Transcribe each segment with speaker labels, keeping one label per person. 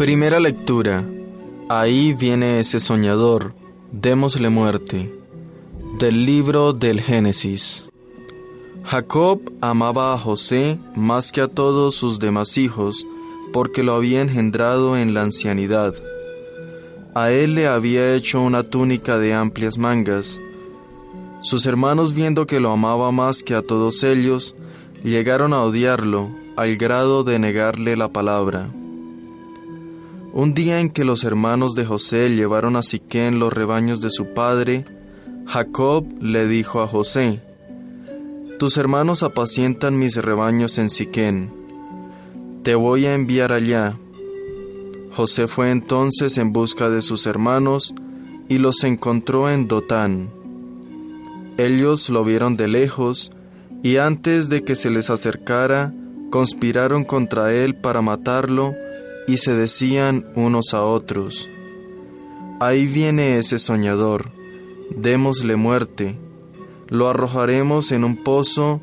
Speaker 1: Primera lectura. Ahí viene ese soñador, démosle muerte. Del libro del Génesis. Jacob amaba a José más que a todos sus demás hijos, porque lo había engendrado en la ancianidad. A él le había hecho una túnica de amplias mangas. Sus hermanos, viendo que lo amaba más que a todos ellos, llegaron a odiarlo al grado de negarle la palabra. Un día en que los hermanos de José llevaron a Siquén los rebaños de su padre, Jacob le dijo a José, Tus hermanos apacientan mis rebaños en Siquén, te voy a enviar allá. José fue entonces en busca de sus hermanos y los encontró en Dotán. Ellos lo vieron de lejos y antes de que se les acercara, conspiraron contra él para matarlo y se decían unos a otros, Ahí viene ese soñador, démosle muerte, lo arrojaremos en un pozo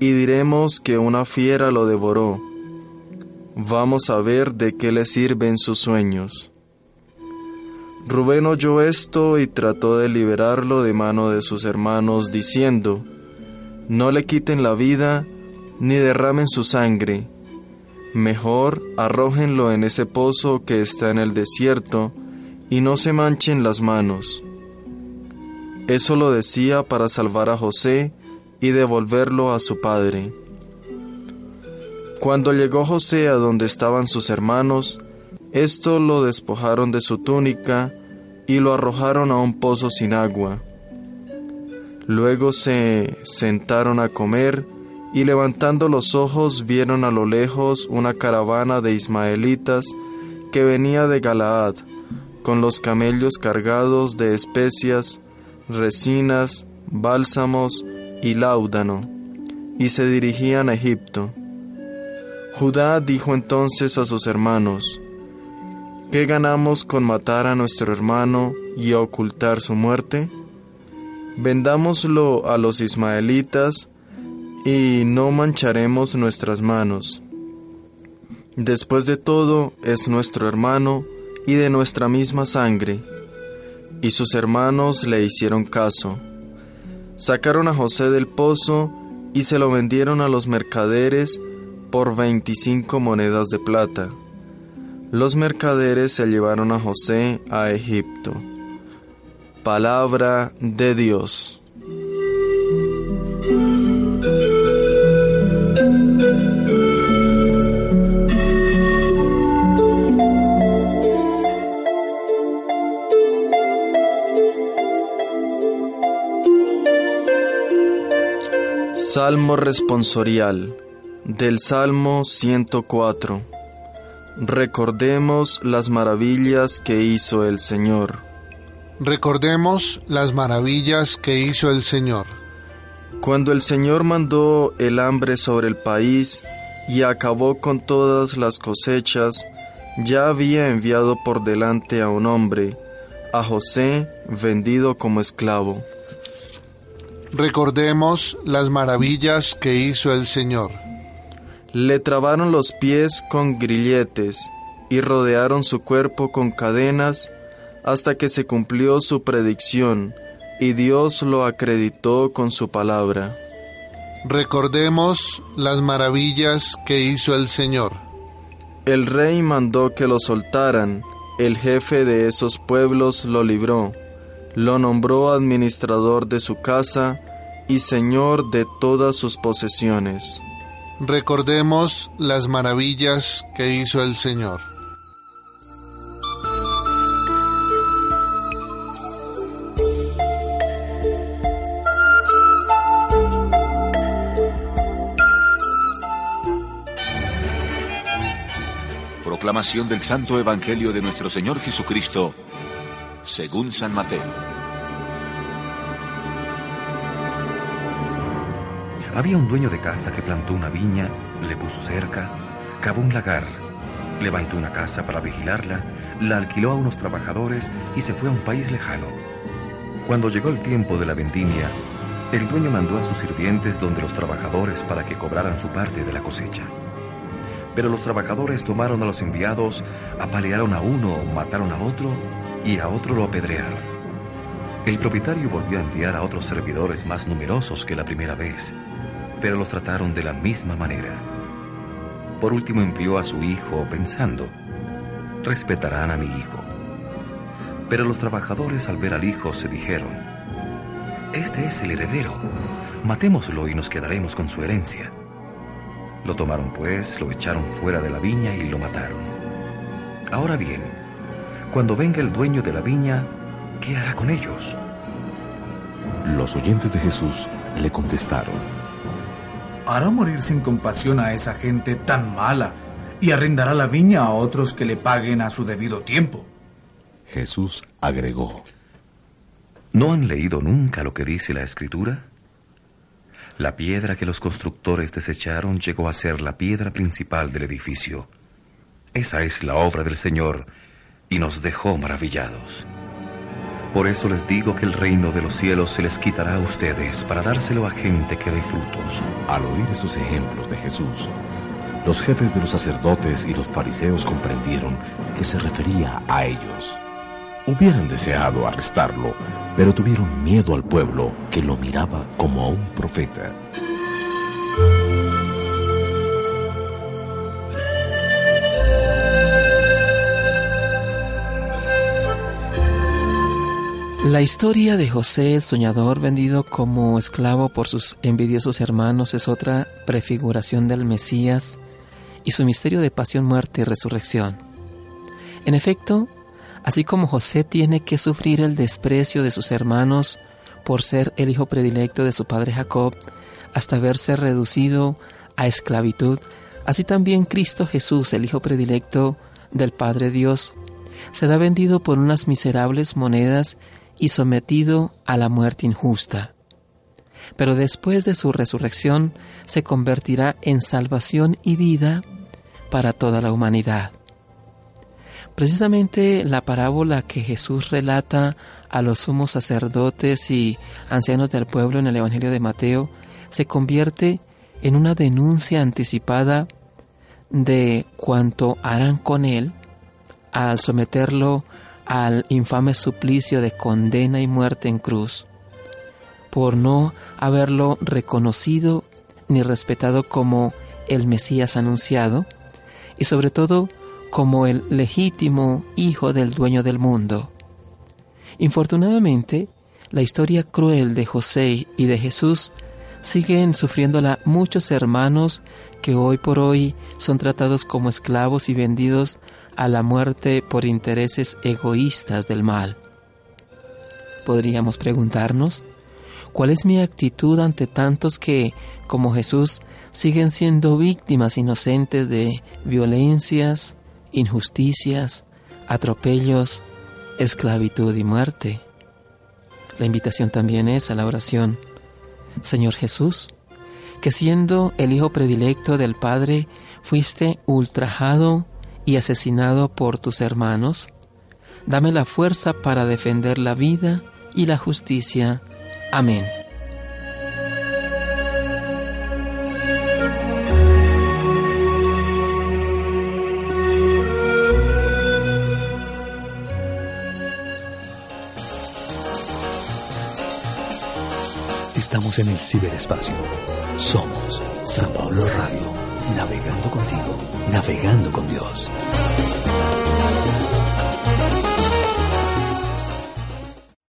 Speaker 1: y diremos que una fiera lo devoró. Vamos a ver de qué le sirven sus sueños. Rubén oyó esto y trató de liberarlo de mano de sus hermanos, diciendo, No le quiten la vida, ni derramen su sangre, Mejor arrójenlo en ese pozo que está en el desierto y no se manchen las manos. Eso lo decía para salvar a José y devolverlo a su padre. Cuando llegó José a donde estaban sus hermanos, esto lo despojaron de su túnica y lo arrojaron a un pozo sin agua. Luego se sentaron a comer y levantando los ojos vieron a lo lejos una caravana de ismaelitas que venía de Galaad, con los camellos cargados de especias, resinas, bálsamos y láudano, y se dirigían a Egipto. Judá dijo entonces a sus hermanos, ¿Qué ganamos con matar a nuestro hermano y ocultar su muerte? Vendámoslo a los ismaelitas, y no mancharemos nuestras manos. Después de todo, es nuestro hermano y de nuestra misma sangre. Y sus hermanos le hicieron caso. Sacaron a José del pozo y se lo vendieron a los mercaderes por veinticinco monedas de plata. Los mercaderes se llevaron a José a Egipto. Palabra de Dios. Salmo responsorial del Salmo 104. Recordemos las maravillas que hizo el Señor.
Speaker 2: Recordemos las maravillas que hizo el Señor.
Speaker 1: Cuando el Señor mandó el hambre sobre el país y acabó con todas las cosechas, ya había enviado por delante a un hombre, a José, vendido como esclavo.
Speaker 2: Recordemos las maravillas que hizo el Señor.
Speaker 1: Le trabaron los pies con grilletes y rodearon su cuerpo con cadenas hasta que se cumplió su predicción y Dios lo acreditó con su palabra.
Speaker 2: Recordemos las maravillas que hizo el Señor.
Speaker 1: El rey mandó que lo soltaran, el jefe de esos pueblos lo libró lo nombró administrador de su casa y Señor de todas sus posesiones.
Speaker 2: Recordemos las maravillas que hizo el Señor.
Speaker 3: Proclamación del Santo Evangelio de nuestro Señor Jesucristo, según San Mateo.
Speaker 4: Había un dueño de casa que plantó una viña, le puso cerca, cavó un lagar, levantó una casa para vigilarla, la alquiló a unos trabajadores y se fue a un país lejano. Cuando llegó el tiempo de la vendimia, el dueño mandó a sus sirvientes donde los trabajadores para que cobraran su parte de la cosecha. Pero los trabajadores tomaron a los enviados, apalearon a uno, mataron a otro y a otro lo apedrearon. El propietario volvió a enviar a otros servidores más numerosos que la primera vez, pero los trataron de la misma manera. Por último envió a su hijo pensando, respetarán a mi hijo. Pero los trabajadores al ver al hijo se dijeron, este es el heredero, matémoslo y nos quedaremos con su herencia. Lo tomaron pues, lo echaron fuera de la viña y lo mataron. Ahora bien, cuando venga el dueño de la viña, ¿qué hará con ellos?
Speaker 5: Los oyentes de Jesús le contestaron,
Speaker 6: hará morir sin compasión a esa gente tan mala y arrendará la viña a otros que le paguen a su debido tiempo.
Speaker 5: Jesús agregó,
Speaker 4: ¿no han leído nunca lo que dice la Escritura? La piedra que los constructores desecharon llegó a ser la piedra principal del edificio. Esa es la obra del Señor y nos dejó maravillados. Por eso les digo que el reino de los cielos se les quitará a ustedes para dárselo a gente que dé frutos.
Speaker 5: Al oír estos ejemplos de Jesús, los jefes de los sacerdotes y los fariseos comprendieron que se refería a ellos. Hubieran deseado arrestarlo, pero tuvieron miedo al pueblo que lo miraba como a un profeta.
Speaker 7: La historia de José el soñador vendido como esclavo por sus envidiosos hermanos es otra prefiguración del Mesías y su misterio de pasión, muerte y resurrección. En efecto, así como José tiene que sufrir el desprecio de sus hermanos por ser el hijo predilecto de su padre Jacob, hasta verse reducido a esclavitud, así también Cristo Jesús, el hijo predilecto del Padre Dios, será vendido por unas miserables monedas y sometido a la muerte injusta. Pero después de su resurrección se convertirá en salvación y vida para toda la humanidad. Precisamente la parábola que Jesús relata a los sumos sacerdotes y ancianos del pueblo en el Evangelio de Mateo se convierte en una denuncia anticipada de cuanto harán con él al someterlo al infame suplicio de condena y muerte en cruz, por no haberlo reconocido ni respetado como el Mesías anunciado, y sobre todo como el legítimo hijo del dueño del mundo. Infortunadamente, la historia cruel de José y de Jesús siguen sufriéndola muchos hermanos que hoy por hoy son tratados como esclavos y vendidos a la muerte por intereses egoístas del mal. Podríamos preguntarnos, ¿cuál es mi actitud ante tantos que, como Jesús, siguen siendo víctimas inocentes de violencias, injusticias, atropellos, esclavitud y muerte? La invitación también es a la oración. Señor Jesús, que siendo el Hijo predilecto del Padre, fuiste ultrajado y asesinado por tus hermanos, dame la fuerza para defender la vida y la justicia. Amén.
Speaker 5: Estamos en el ciberespacio. Somos San Pablo Radio, navegando contigo, navegando con Dios.